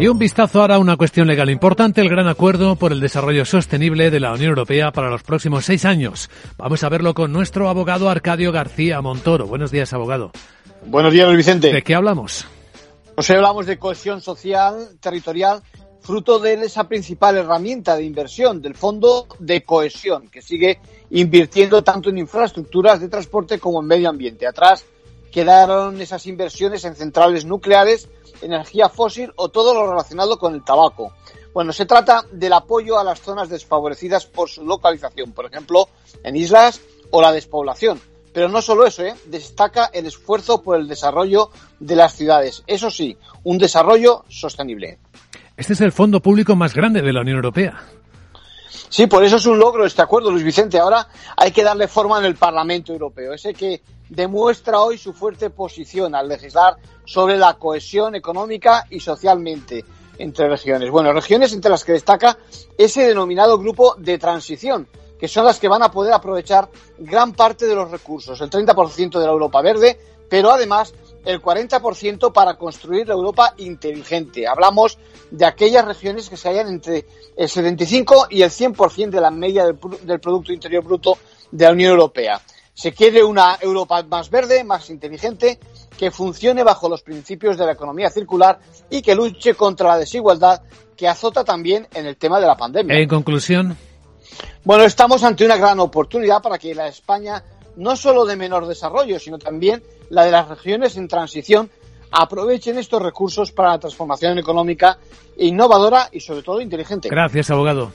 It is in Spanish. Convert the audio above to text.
Y un vistazo ahora a una cuestión legal importante, el gran acuerdo por el desarrollo sostenible de la Unión Europea para los próximos seis años. Vamos a verlo con nuestro abogado Arcadio García Montoro. Buenos días, abogado. Buenos días, Luis Vicente. ¿De qué hablamos? Pues hoy hablamos de cohesión social, territorial, fruto de esa principal herramienta de inversión del Fondo de Cohesión, que sigue invirtiendo tanto en infraestructuras de transporte como en medio ambiente. Atrás quedaron esas inversiones en centrales nucleares energía fósil o todo lo relacionado con el tabaco. Bueno, se trata del apoyo a las zonas desfavorecidas por su localización, por ejemplo, en islas o la despoblación. Pero no solo eso, ¿eh? destaca el esfuerzo por el desarrollo de las ciudades. Eso sí, un desarrollo sostenible. Este es el fondo público más grande de la Unión Europea. Sí, por eso es un logro este acuerdo, Luis Vicente. Ahora hay que darle forma en el Parlamento Europeo, ese que demuestra hoy su fuerte posición al legislar sobre la cohesión económica y socialmente entre regiones. Bueno, regiones entre las que destaca ese denominado grupo de transición, que son las que van a poder aprovechar gran parte de los recursos, el 30% de la Europa verde, pero además el 40% para construir la Europa inteligente. Hablamos de aquellas regiones que se hallan entre el 75 y el 100% de la media del, del Producto Interior Bruto de la Unión Europea. Se quiere una Europa más verde, más inteligente, que funcione bajo los principios de la economía circular y que luche contra la desigualdad que azota también en el tema de la pandemia. En conclusión. Bueno, estamos ante una gran oportunidad para que la España, no solo de menor desarrollo, sino también la de las regiones en transición, aprovechen estos recursos para la transformación económica innovadora y sobre todo inteligente. Gracias, abogado.